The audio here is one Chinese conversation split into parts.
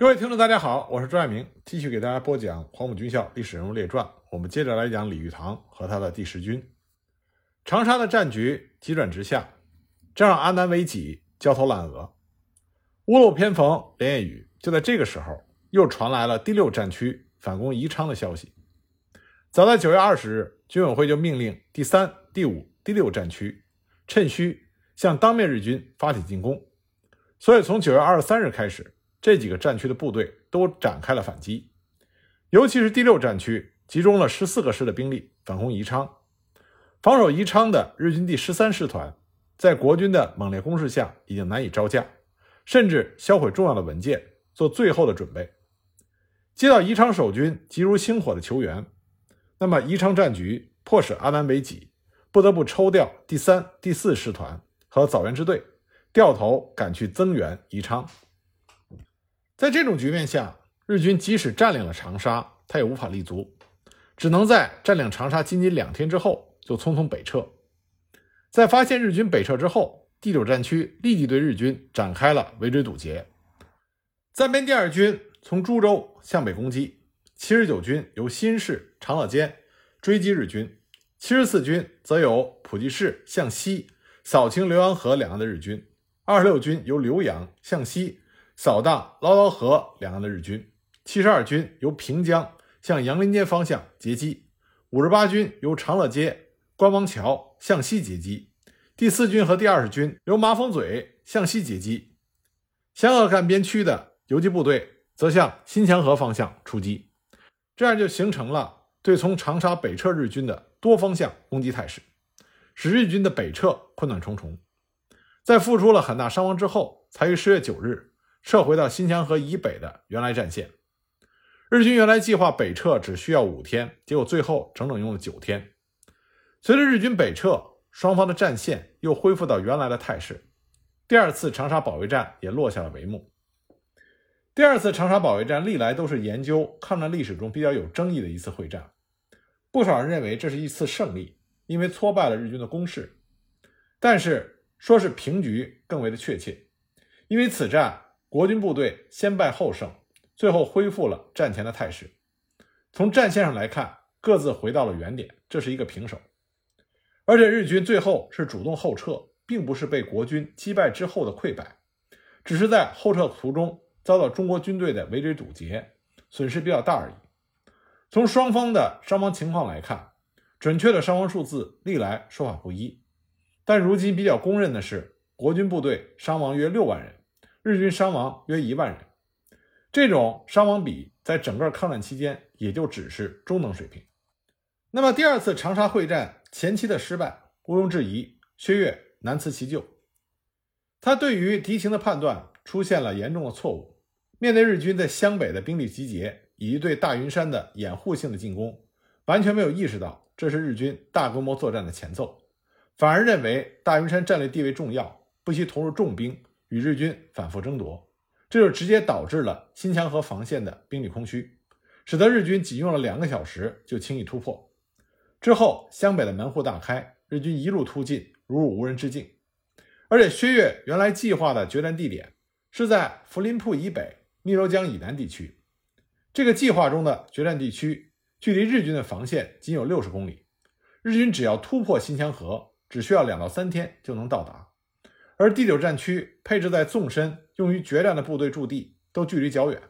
各位听众，大家好，我是朱爱明，继续给大家播讲《黄埔军校历史人物列传》。我们接着来讲李玉堂和他的第十军。长沙的战局急转直下，这让阿南惟几焦头烂额。屋漏偏逢连夜雨，就在这个时候，又传来了第六战区反攻宜昌的消息。早在九月二十日，军委会就命令第三、第五、第六战区趁虚向当面日军发起进攻。所以，从九月二十三日开始。这几个战区的部队都展开了反击，尤其是第六战区集中了十四个师的兵力反攻宜昌。防守宜昌的日军第十三师团，在国军的猛烈攻势下已经难以招架，甚至销毁重要的文件，做最后的准备。接到宜昌守军急如星火的求援，那么宜昌战局迫使阿南惟几不得不抽调第三、第四师团和枣园支队，掉头赶去增援宜昌。在这种局面下，日军即使占领了长沙，他也无法立足，只能在占领长沙仅仅两天之后就匆匆北撤。在发现日军北撤之后，第九战区立即对日军展开了围追堵截。暂编第二军从株洲向北攻击，七十九军由新市、长乐间追击日军，七十四军则由普济市向西扫清浏阳河两岸的日军，二十六军由浏阳向西。扫荡捞捞河两岸的日军，七十二军由平江向杨林街方向截击，五十八军由长乐街、关王桥向西截击，第四军和第二十军由麻风嘴向西截击，湘鄂赣边区的游击部队则向新墙河方向出击，这样就形成了对从长沙北撤日军的多方向攻击态势，使日军的北撤困难重重。在付出了很大伤亡之后，才于十月九日。撤回到新墙河以北的原来战线，日军原来计划北撤只需要五天，结果最后整整用了九天。随着日军北撤，双方的战线又恢复到原来的态势，第二次长沙保卫战也落下了帷幕。第二次长沙保卫战历来都是研究抗战历史中比较有争议的一次会战，不少人认为这是一次胜利，因为挫败了日军的攻势。但是说是平局更为的确切，因为此战。国军部队先败后胜，最后恢复了战前的态势。从战线上来看，各自回到了原点，这是一个平手。而且日军最后是主动后撤，并不是被国军击败之后的溃败，只是在后撤途中遭到中国军队的围追堵截，损失比较大而已。从双方的伤亡情况来看，准确的伤亡数字历来说法不一，但如今比较公认的是，国军部队伤亡约六万人。日军伤亡约一万人，这种伤亡比在整个抗战期间也就只是中等水平。那么第二次长沙会战前期的失败，毋庸置疑，薛岳难辞其咎。他对于敌情的判断出现了严重的错误。面对日军在湘北的兵力集结以及对大云山的掩护性的进攻，完全没有意识到这是日军大规模作战的前奏，反而认为大云山战略地位重要，不惜投入重兵。与日军反复争夺，这就直接导致了新墙河防线的兵力空虚，使得日军仅用了两个小时就轻易突破。之后，湘北的门户大开，日军一路突进，如入无人之境。而且，薛岳原来计划的决战地点是在涪陵铺以北、汨罗江以南地区。这个计划中的决战地区距离日军的防线仅有六十公里，日军只要突破新墙河，只需要两到三天就能到达。而第九战区配置在纵深用于决战的部队驻地都距离较远，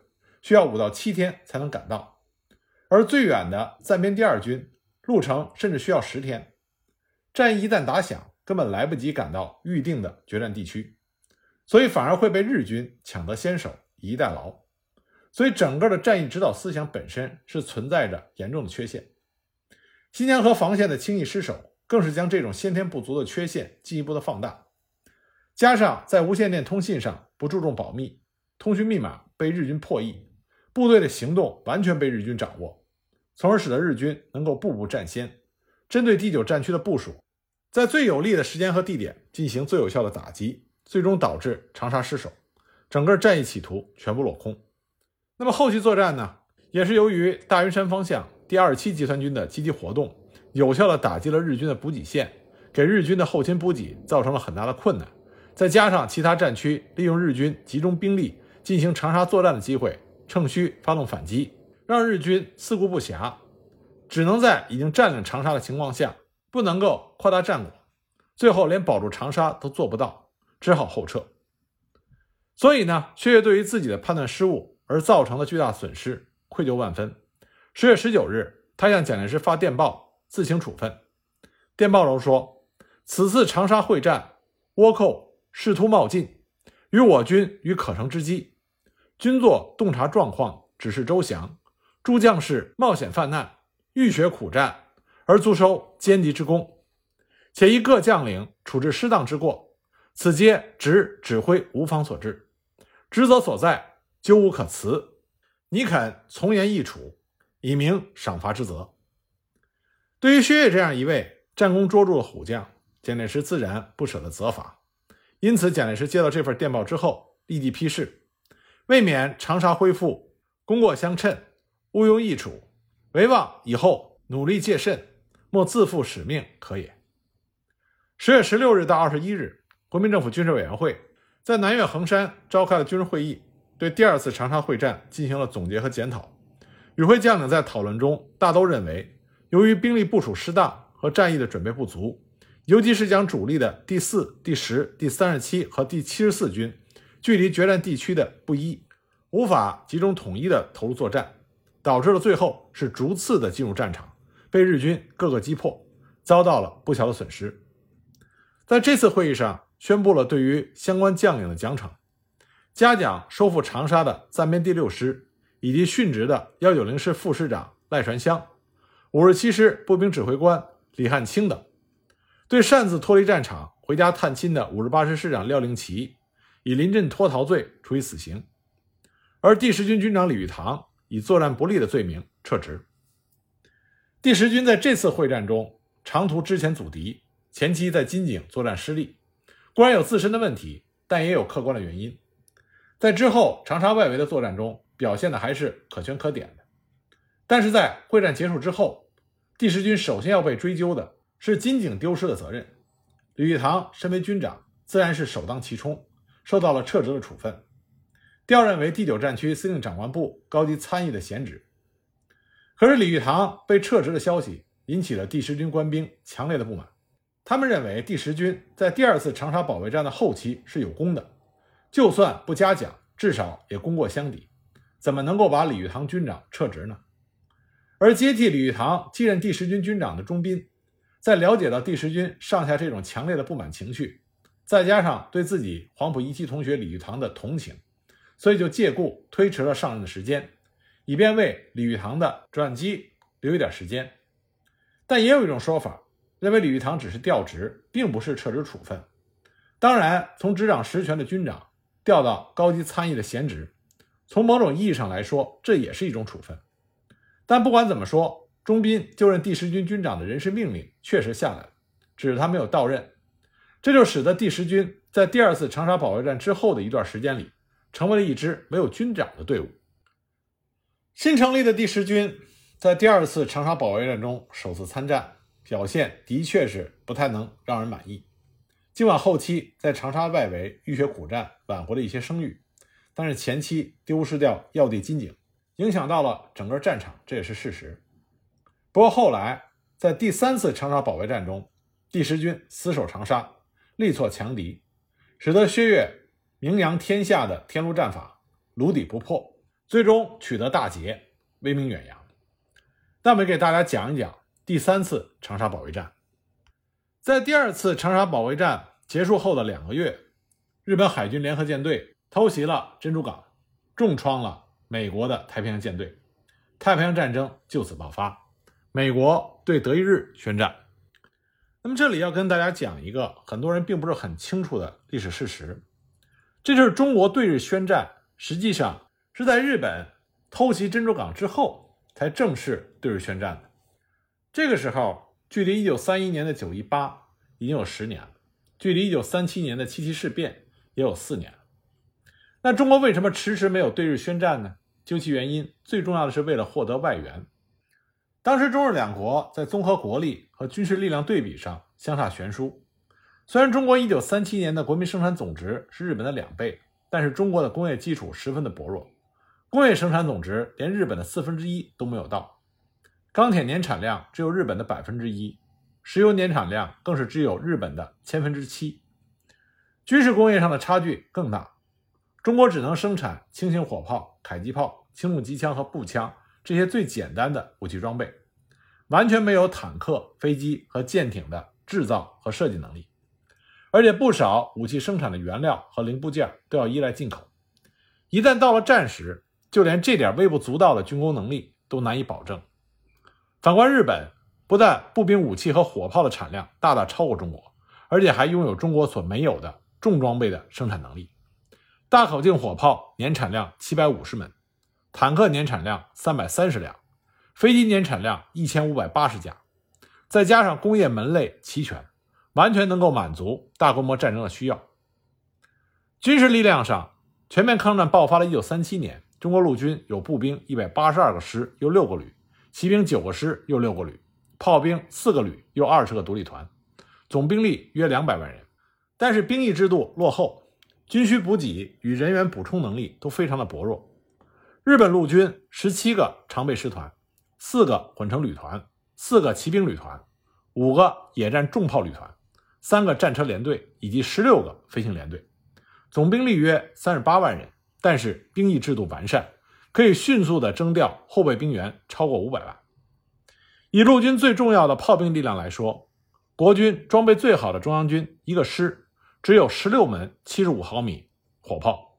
需要五到七天才能赶到。而最远的暂编第二军路程甚至需要十天。战役一旦打响，根本来不及赶到预定的决战地区，所以反而会被日军抢得先手，以逸待劳。所以整个的战役指导思想本身是存在着严重的缺陷。新疆河防线的轻易失守，更是将这种先天不足的缺陷进一步的放大。加上在无线电通信上不注重保密，通讯密码被日军破译，部队的行动完全被日军掌握，从而使得日军能够步步占先，针对第九战区的部署，在最有利的时间和地点进行最有效的打击，最终导致长沙失守，整个战役企图全部落空。那么后续作战呢，也是由于大云山方向第二十七集团军的积极活动，有效的打击了日军的补给线，给日军的后勤补给造成了很大的困难。再加上其他战区利用日军集中兵力进行长沙作战的机会，趁虚发动反击，让日军四顾不暇，只能在已经占领长沙的情况下，不能够扩大战果，最后连保住长沙都做不到，只好后撤。所以呢，薛岳对于自己的判断失误而造成的巨大损失，愧疚万分。十月十九日，他向蒋介石发电报，自行处分。电报中说：“此次长沙会战，倭寇试图冒进，与我军于可乘之机，军作洞察状况，指示周详。诸将士冒险犯难，浴血苦战，而足收歼敌之功，且依各将领处置失当之过，此皆指指挥无方所致。”职责所在，究无可辞。你肯从严易处，以明赏罚之责。对于薛岳这样一位战功卓著的虎将，蒋介石自然不舍得责罚。因此，蒋介石接到这份电报之后，立即批示：为免长沙恢复功过相称，毋庸易处，唯望以后努力戒慎，莫自负使命可也。十月十六日到二十一日，国民政府军事委员会。在南岳衡山召开了军事会议，对第二次长沙会战进行了总结和检讨。与会将领在讨论中大都认为，由于兵力部署失当和战役的准备不足，尤其是将主力的第四、第十、第三十七和第七十四军距离决战地区的不一，无法集中统一的投入作战，导致了最后是逐次的进入战场，被日军各个击破，遭到了不小的损失。在这次会议上。宣布了对于相关将领的奖惩，嘉奖收复长沙的暂编第六师以及殉职的幺九零师副师长赖传香、五十七师步兵指挥官李汉清等；对擅自脱离战场回家探亲的五十八师师长廖令奇，以临阵脱逃罪处以死刑；而第十军军长李玉堂以作战不利的罪名撤职。第十军在这次会战中长途支前阻敌，前期在金井作战失利。固然有自身的问题，但也有客观的原因。在之后长沙外围的作战中，表现的还是可圈可点的。但是在会战结束之后，第十军首先要被追究的是金井丢失的责任。李玉堂身为军长，自然是首当其冲，受到了撤职的处分，调任为第九战区司令长官部高级参议的闲职。可是李玉堂被撤职的消息引起了第十军官兵强烈的不满。他们认为第十军在第二次长沙保卫战的后期是有功的，就算不嘉奖，至少也功过相抵，怎么能够把李玉堂军长撤职呢？而接替李玉堂继任第十军军长的钟斌，在了解到第十军上下这种强烈的不满情绪，再加上对自己黄埔一期同学李玉堂的同情，所以就借故推迟了上任的时间，以便为李玉堂的转机留一点时间。但也有一种说法。认为李玉堂只是调职，并不是撤职处分。当然，从执掌实权的军长调到高级参议的闲职，从某种意义上来说，这也是一种处分。但不管怎么说，钟斌就任第十军军长的人事命令确实下来了，只是他没有到任，这就使得第十军在第二次长沙保卫战之后的一段时间里，成为了一支没有军长的队伍。新成立的第十军在第二次长沙保卫战中首次参战。表现的确是不太能让人满意。尽管后期在长沙外围浴血苦战，挽回了一些声誉，但是前期丢失掉要地金井，影响到了整个战场，这也是事实。不过后来在第三次长沙保卫战中，第十军死守长沙，力挫强敌，使得薛岳名扬天下的天路战法炉底不破，最终取得大捷，威名远扬。那我们给大家讲一讲。第三次长沙保卫战，在第二次长沙保卫战结束后的两个月，日本海军联合舰队偷袭了珍珠港，重创了美国的太平洋舰队，太平洋战争就此爆发，美国对德意日宣战。那么这里要跟大家讲一个很多人并不是很清楚的历史事实，这就是中国对日宣战实际上是在日本偷袭珍珠港之后才正式对日宣战的。这个时候，距离一九三一年的九一八已经有十年了，距离一九三七年的七七事变也有四年了。那中国为什么迟迟没有对日宣战呢？究其原因，最重要的是为了获得外援。当时中日两国在综合国力和军事力量对比上相差悬殊。虽然中国一九三七年的国民生产总值是日本的两倍，但是中国的工业基础十分的薄弱，工业生产总值连日本的四分之一都没有到，钢铁年产量只有日本的百分之一，石油年产量更是只有日本的千分之七，军事工业上的差距更大，中国只能生产轻型火炮、迫击炮、轻重机枪和步枪这些最简单的武器装备，完全没有坦克、飞机和舰艇的制造和设计能力。而且不少武器生产的原料和零部件都要依赖进口，一旦到了战时，就连这点微不足道的军工能力都难以保证。反观日本，不但步兵武器和火炮的产量大大超过中国，而且还拥有中国所没有的重装备的生产能力。大口径火炮年产量七百五十门，坦克年产量三百三十辆，飞机年产量一千五百八十架，再加上工业门类齐全。完全能够满足大规模战争的需要。军事力量上，全面抗战爆发的一九三七年，中国陆军有步兵一百八十二个师又六个旅，骑兵九个师又六个旅，炮兵四个旅又二十个独立团，总兵力约两百万人。但是兵役制度落后，军需补给与人员补充能力都非常的薄弱。日本陆军十七个常备师团，四个混成旅团，四个骑兵旅团，五个野战重炮旅团。三个战车联队以及十六个飞行联队，总兵力约三十八万人，但是兵役制度完善，可以迅速的征调后备兵员超过五百万。以陆军最重要的炮兵力量来说，国军装备最好的中央军一个师只有十六门七十五毫米火炮，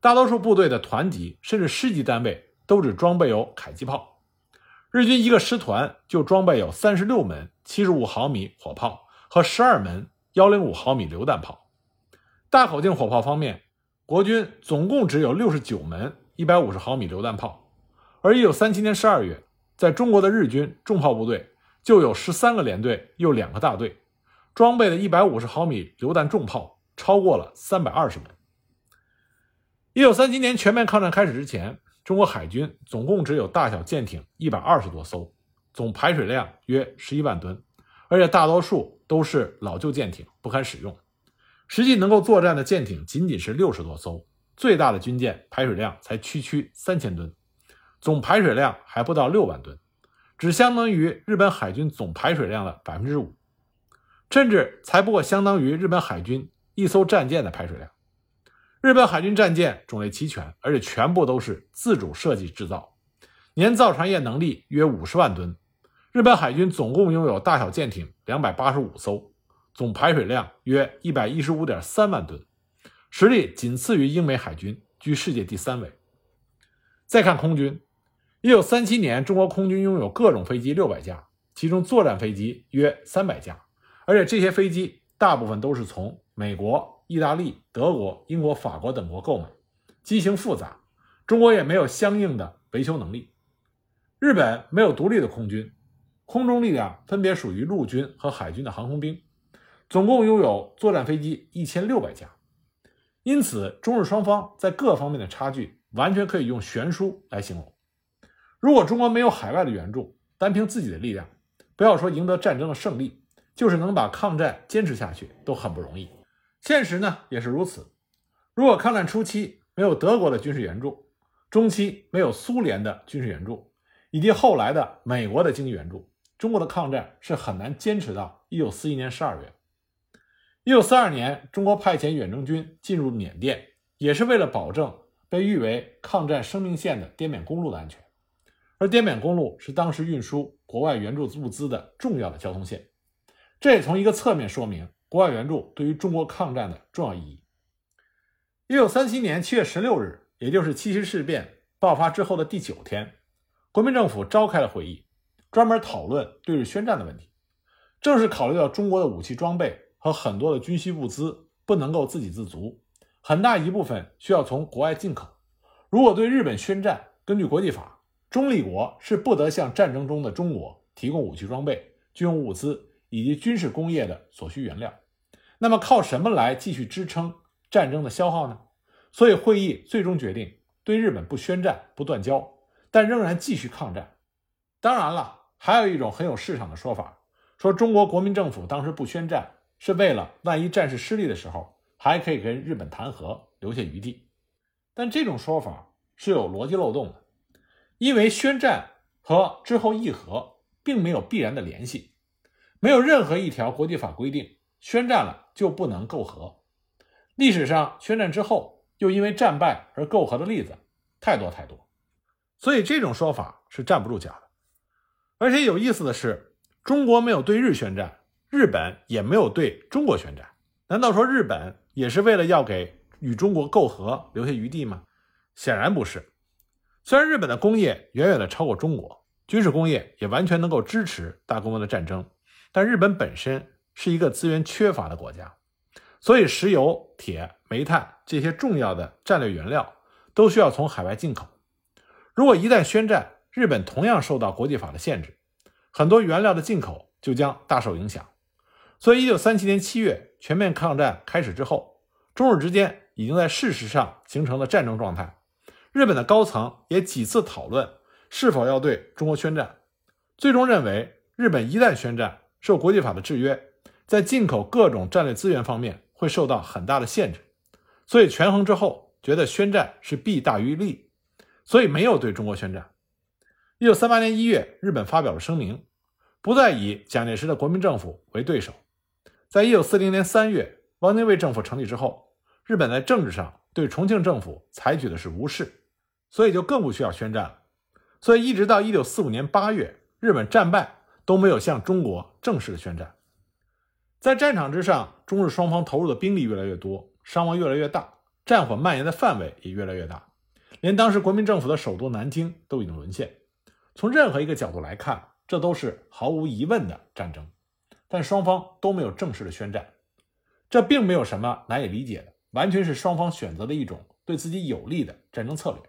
大多数部队的团级甚至师级单位都只装备有迫击炮，日军一个师团就装备有三十六门七十五毫米火炮。和十二门幺零五毫米榴弹炮，大口径火炮方面，国军总共只有六十九门一百五十毫米榴弹炮，而一九三七年十二月，在中国的日军重炮部队就有十三个连队又两个大队，装备的一百五十毫米榴弹重炮超过了三百二十门。一九三七年全面抗战开始之前，中国海军总共只有大小舰艇一百二十多艘，总排水量约十一万吨，而且大多数。都是老旧舰艇，不堪使用。实际能够作战的舰艇仅仅是六十多艘，最大的军舰排水量才区区三千吨，总排水量还不到六万吨，只相当于日本海军总排水量的百分之五，甚至才不过相当于日本海军一艘战舰的排水量。日本海军战舰种类齐全，而且全部都是自主设计制造，年造船业能力约五十万吨。日本海军总共拥有大小舰艇两百八十五艘，总排水量约一百一十五点三万吨，实力仅次于英美海军，居世界第三位。再看空军，一九三七年，中国空军拥有各种飞机六百架，其中作战飞机约三百架，而且这些飞机大部分都是从美国、意大利、德国、英国、法国等国购买，机型复杂，中国也没有相应的维修能力。日本没有独立的空军。空中力量分别属于陆军和海军的航空兵，总共拥有作战飞机一千六百架，因此中日双方在各方面的差距完全可以用悬殊来形容。如果中国没有海外的援助，单凭自己的力量，不要说赢得战争的胜利，就是能把抗战坚持下去都很不容易。现实呢也是如此。如果抗战初期没有德国的军事援助，中期没有苏联的军事援助，以及后来的美国的经济援助。中国的抗战是很难坚持到一九四一年十二月。一九四二年，中国派遣远征军进入缅甸，也是为了保证被誉为抗战生命线的滇缅公路的安全。而滇缅公路是当时运输国外援助物资的重要的交通线，这也从一个侧面说明国外援助对于中国抗战的重要意义。一九三七年七月十六日，也就是七七事变爆发之后的第九天，国民政府召开了会议。专门讨论对日宣战的问题，正是考虑到中国的武器装备和很多的军需物资不能够自给自足，很大一部分需要从国外进口。如果对日本宣战，根据国际法，中立国是不得向战争中的中国提供武器装备、军用物资以及军事工业的所需原料。那么靠什么来继续支撑战争的消耗呢？所以会议最终决定对日本不宣战、不断交，但仍然继续抗战。当然了。还有一种很有市场的说法，说中国国民政府当时不宣战，是为了万一战事失利的时候，还可以跟日本谈和，留下余地。但这种说法是有逻辑漏洞的，因为宣战和之后议和并没有必然的联系，没有任何一条国际法规定宣战了就不能媾和。历史上宣战之后又因为战败而媾和的例子太多太多，所以这种说法是站不住脚的。而且有意思的是，中国没有对日宣战，日本也没有对中国宣战。难道说日本也是为了要给与中国媾和留下余地吗？显然不是。虽然日本的工业远远的超过中国，军事工业也完全能够支持大规模的战争，但日本本身是一个资源缺乏的国家，所以石油、铁、煤炭这些重要的战略原料都需要从海外进口。如果一旦宣战，日本同样受到国际法的限制，很多原料的进口就将大受影响。所以，一九三七年七月全面抗战开始之后，中日之间已经在事实上形成了战争状态。日本的高层也几次讨论是否要对中国宣战，最终认为日本一旦宣战，受国际法的制约，在进口各种战略资源方面会受到很大的限制。所以权衡之后，觉得宣战是弊大于利，所以没有对中国宣战。一九三八年一月，日本发表了声明，不再以蒋介石的国民政府为对手。在一九四零年三月，汪精卫政府成立之后，日本在政治上对重庆政府采取的是无视，所以就更不需要宣战了。所以一直到一九四五年八月，日本战败都没有向中国正式的宣战。在战场之上，中日双方投入的兵力越来越多，伤亡越来越大，战火蔓延的范围也越来越大，连当时国民政府的首都南京都已经沦陷。从任何一个角度来看，这都是毫无疑问的战争，但双方都没有正式的宣战，这并没有什么难以理解的，完全是双方选择的一种对自己有利的战争策略。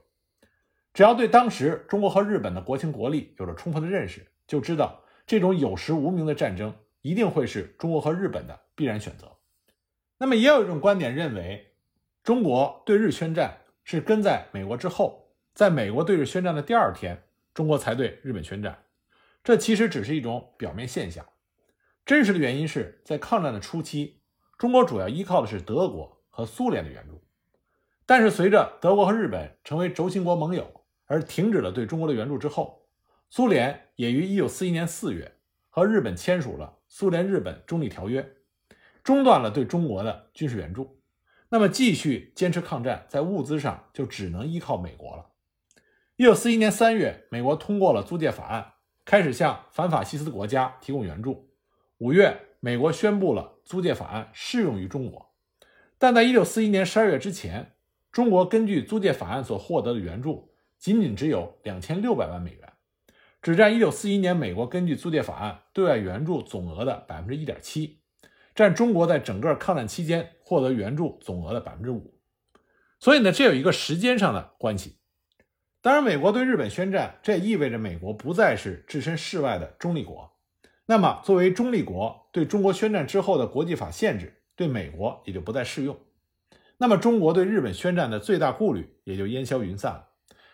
只要对当时中国和日本的国情国力有了充分的认识，就知道这种有实无名的战争一定会是中国和日本的必然选择。那么，也有一种观点认为，中国对日宣战是跟在美国之后，在美国对日宣战的第二天。中国才对日本宣战，这其实只是一种表面现象。真实的原因是在抗战的初期，中国主要依靠的是德国和苏联的援助。但是随着德国和日本成为轴心国盟友而停止了对中国的援助之后，苏联也于1941年4月和日本签署了《苏联日本中立条约》，中断了对中国的军事援助。那么继续坚持抗战，在物资上就只能依靠美国了。一九四一年三月，美国通过了租借法案，开始向反法西斯国家提供援助。五月，美国宣布了租借法案适用于中国。但在一九四一年十二月之前，中国根据租借法案所获得的援助仅仅只有两千六百万美元，只占一九四一年美国根据租借法案对外援助总额的百分之一点七，占中国在整个抗战期间获得援助总额的百分之五。所以呢，这有一个时间上的关系。当然，美国对日本宣战，这也意味着美国不再是置身事外的中立国。那么，作为中立国，对中国宣战之后的国际法限制，对美国也就不再适用。那么，中国对日本宣战的最大顾虑也就烟消云散了。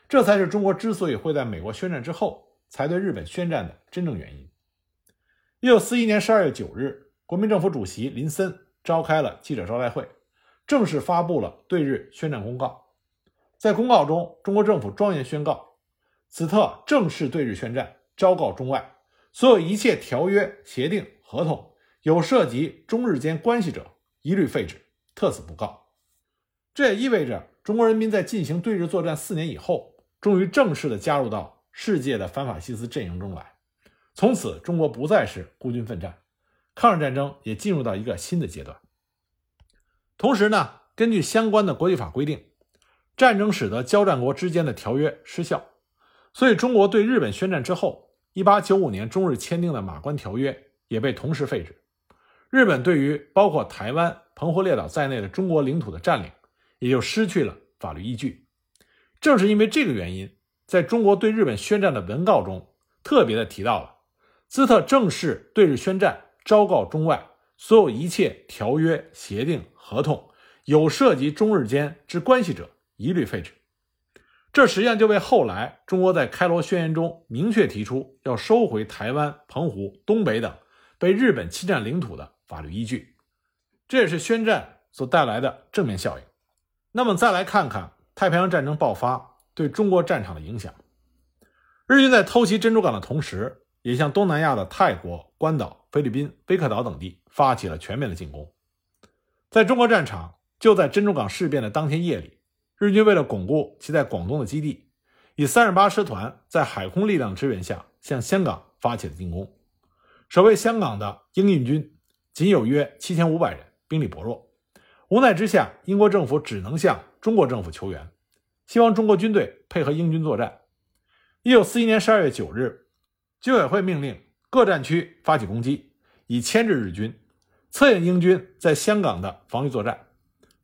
这才是中国之所以会在美国宣战之后才对日本宣战的真正原因。一九四一年十二月九日，国民政府主席林森召开了记者招待会，正式发布了对日宣战公告。在公告中，中国政府庄严宣告：此特正式对日宣战，昭告中外，所有一切条约、协定、合同有涉及中日间关系者，一律废止，特此不告。这也意味着，中国人民在进行对日作战四年以后，终于正式的加入到世界的反法西斯阵营中来。从此，中国不再是孤军奋战，抗日战争也进入到一个新的阶段。同时呢，根据相关的国际法规定。战争使得交战国之间的条约失效，所以中国对日本宣战之后，1895年中日签订的《马关条约》也被同时废止。日本对于包括台湾、澎湖列岛在内的中国领土的占领，也就失去了法律依据。正是因为这个原因，在中国对日本宣战的文告中，特别的提到了兹特正式对日宣战，昭告中外，所有一切条约、协定、合同有涉及中日间之关系者。一律废止，这实际上就为后来中国在开罗宣言中明确提出要收回台湾、澎湖、东北等被日本侵占领土的法律依据。这也是宣战所带来的正面效应。那么再来看看太平洋战争爆发对中国战场的影响。日军在偷袭珍珠港的同时，也向东南亚的泰国、关岛、菲律宾、威克岛等地发起了全面的进攻。在中国战场，就在珍珠港事变的当天夜里，日军为了巩固其在广东的基地，以三十八师团在海空力量支援下向香港发起了进攻。守卫香港的英印军仅有约七千五百人，兵力薄弱。无奈之下，英国政府只能向中国政府求援，希望中国军队配合英军作战。一九四一年十二月九日，军委会命令各战区发起攻击，以牵制日军，策应英军在香港的防御作战。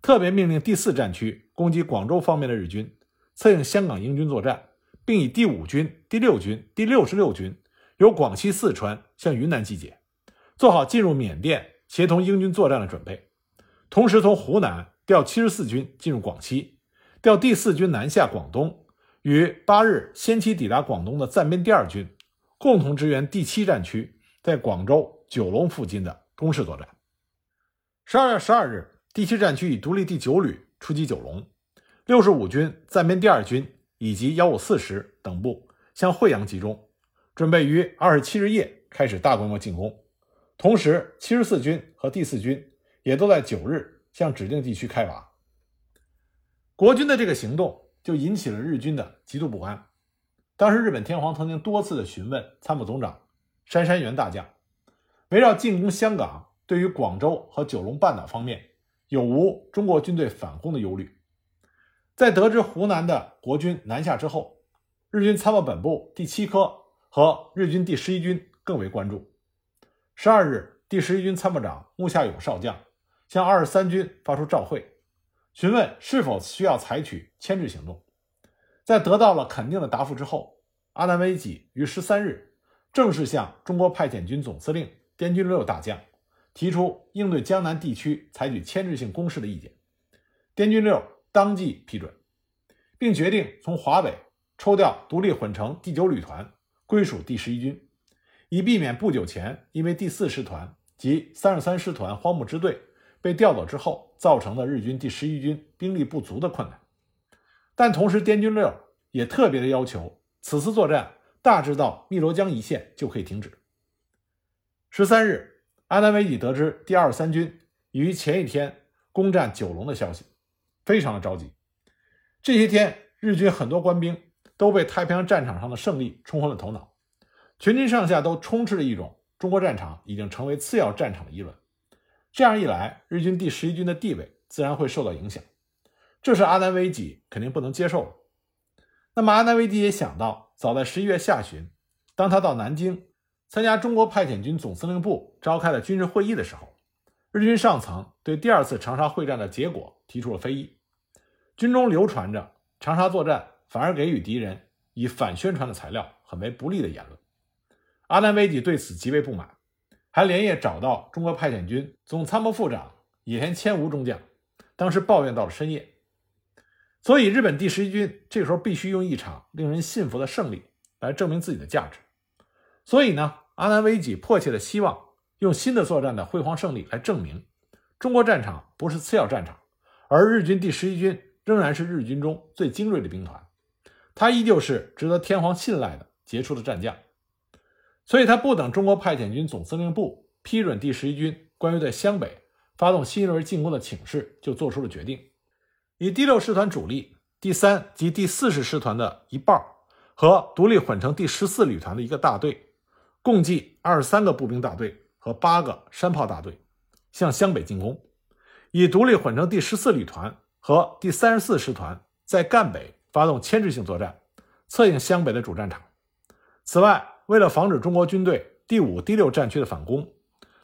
特别命令第四战区攻击广州方面的日军，策应香港英军作战，并以第五军、第六军、第六十六军由广西、四川向云南集结，做好进入缅甸协同英军作战的准备。同时，从湖南调七十四军进入广西，调第四军南下广东，与八日先期抵达广东的暂编第二军共同支援第七战区在广州、九龙附近的攻势作战。十二月十二日，第七战区以独立第九旅出击九龙，六十五军暂编第二军以及幺五四师等部向惠阳集中，准备于二十七日夜开始大规模进攻。同时，七十四军和第四军。也都在九日向指定地区开拔。国军的这个行动就引起了日军的极度不安。当时日本天皇曾经多次的询问参谋总长杉山元大将，围绕进攻香港，对于广州和九龙半岛方面有无中国军队反攻的忧虑。在得知湖南的国军南下之后，日军参谋本部第七科和日军第十一军更为关注。十二日，第十一军参谋长木下勇少将。向二十三军发出照会，询问是否需要采取牵制行动。在得到了肯定的答复之后，阿南惟几于十三日正式向中国派遣军总司令滇军六大将提出应对江南地区采取牵制性攻势的意见。滇军六当即批准，并决定从华北抽调独立混成第九旅团归属第十一军，以避免不久前因为第四师团及三十三师团荒木支队。被调走之后造成了日军第十一军兵力不足的困难，但同时滇军六也特别的要求，此次作战大致到汨罗江一线就可以停止。十三日，阿南惟几得知第二三军于前一天攻占九龙的消息，非常的着急。这些天，日军很多官兵都被太平洋战场上的胜利冲昏了头脑，全军上下都充斥着一种中国战场已经成为次要战场的议论。这样一来，日军第十一军的地位自然会受到影响，这是阿南惟几肯定不能接受的。那么，阿南惟几也想到，早在十一月下旬，当他到南京参加中国派遣军总司令部召开的军事会议的时候，日军上层对第二次长沙会战的结果提出了非议，军中流传着长沙作战反而给予敌人以反宣传的材料，很为不利的言论。阿南惟几对此极为不满。还连夜找到中国派遣军总参谋副长野田千吾中将，当时抱怨到了深夜。所以，日本第十一军这时候必须用一场令人信服的胜利来证明自己的价值。所以呢，阿南惟几迫切的希望用新的作战的辉煌胜利来证明，中国战场不是次要战场，而日军第十一军仍然是日军中最精锐的兵团，他依旧是值得天皇信赖的杰出的战将。所以他不等中国派遣军总司令部批准第十一军关于在湘北发动新一轮进攻的请示，就做出了决定，以第六师团主力、第三及第四十师团的一半和独立混成第十四旅团的一个大队，共计二十三个步兵大队和八个山炮大队，向湘北进攻；以独立混成第十四旅团和第三十四师团在赣北发动牵制性作战，策应湘北的主战场。此外，为了防止中国军队第五、第六战区的反攻，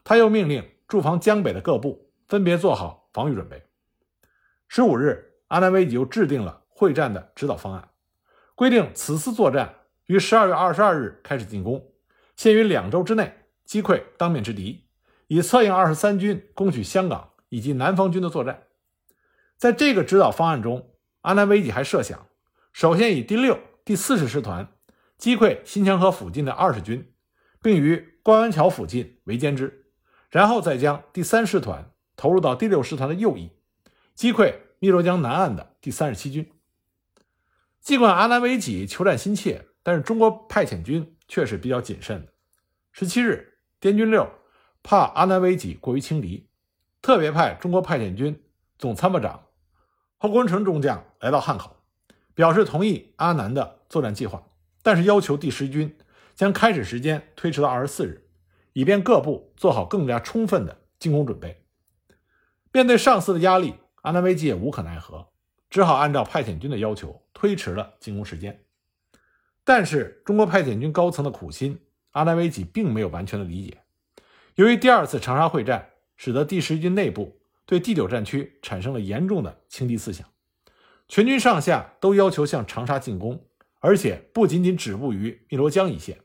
他又命令驻防江北的各部分别做好防御准备。十五日，阿南惟几又制定了会战的指导方案，规定此次作战于十二月二十二日开始进攻，限于两周之内击溃当面之敌，以策应二十三军攻取香港以及南方军的作战。在这个指导方案中，阿南惟几还设想，首先以第六、第四十师团。击溃新墙河附近的二十军，并于关湾桥附近围歼之，然后再将第三师团投入到第六师团的右翼，击溃汨罗江南岸的第三十七军。尽管阿南惟几求战心切，但是中国派遣军却是比较谨慎的。十七日，滇军六怕阿南惟几过于轻敌，特别派中国派遣军总参谋长侯坤成中将来到汉口，表示同意阿南的作战计划，但是要求第十军将开始时间推迟到二十四日，以便各部做好更加充分的进攻准备。面对上司的压力，阿南惟几也无可奈何，只好按照派遣军的要求推迟了进攻时间。但是，中国派遣军高层的苦心，阿南惟几并没有完全的理解。由于第二次长沙会战，使得第十军内部对第九战区产生了严重的轻敌思想，全军上下都要求向长沙进攻，而且不仅仅止步于汨罗江一线。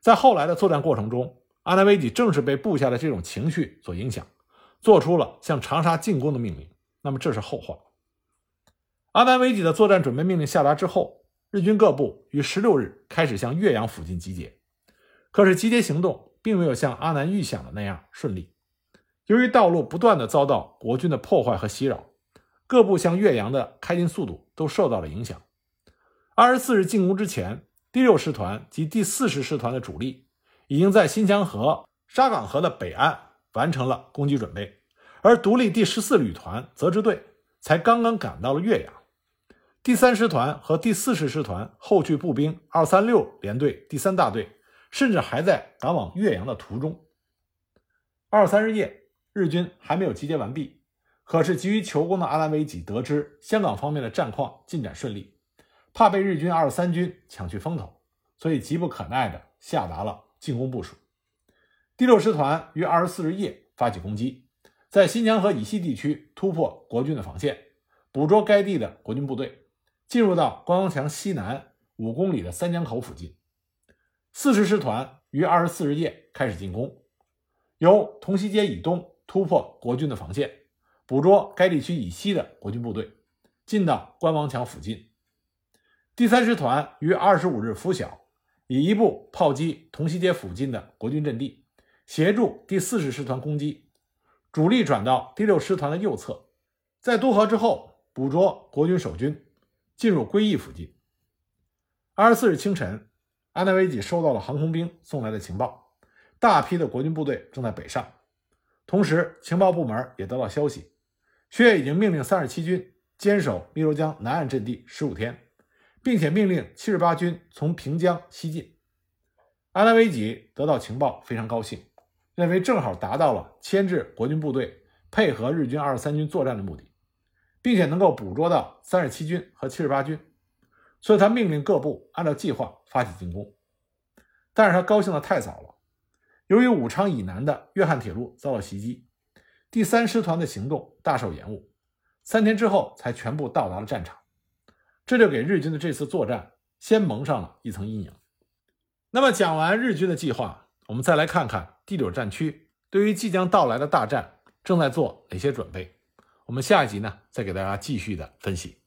在后来的作战过程中，阿南惟几正是被部下的这种情绪所影响。做出了向长沙进攻的命令，那么这是后话。阿南惟几的作战准备命令下达之后，日军各部于十六日开始向岳阳附近集结。可是集结行动并没有像阿南预想的那样顺利，由于道路不断的遭到国军的破坏和袭扰，各部向岳阳的开进速度都受到了影响。二十四日进攻之前，第六师团及第四十师团的主力已经在新墙河、沙岗河的北岸。完成了攻击准备，而独立第十四旅团泽支队才刚刚赶到了岳阳。第三师团和第四十师团后续步兵二三六联队第三大队甚至还在赶往岳阳的途中。二三日夜，日军还没有集结完毕，可是急于求功的阿南惟几得知香港方面的战况进展顺利，怕被日军二十三军抢去风头，所以急不可耐地下达了进攻部署。第六师团于二十四日夜发起攻击，在新疆河以西地区突破国军的防线，捕捉该地的国军部队，进入到关王墙西南五公里的三江口附近。四十师团于二十四日夜开始进攻，由同西街以东突破国军的防线，捕捉该地区以西的国军部队，进到关王墙附近。第三师团于二十五日拂晓，以一部炮击同西街附近的国军阵地。协助第四十师团攻击，主力转到第六师团的右侧，在渡河之后捕捉国军守军，进入归义附近。二十四日清晨，阿南惟几收到了航空兵送来的情报，大批的国军部队正在北上。同时，情报部门也得到消息，薛岳已经命令三十七军坚守汨罗江南岸阵地十五天，并且命令七十八军从平江西进。阿南惟几得到情报，非常高兴。认为正好达到了牵制国军部队配合日军二十三军作战的目的，并且能够捕捉到三十七军和七十八军，所以他命令各部按照计划发起进攻。但是他高兴的太早了，由于武昌以南的粤汉铁路遭到袭击，第三师团的行动大受延误，三天之后才全部到达了战场，这就给日军的这次作战先蒙上了一层阴影。那么讲完日军的计划，我们再来看看。第九战区对于即将到来的大战正在做哪些准备？我们下一集呢，再给大家继续的分析。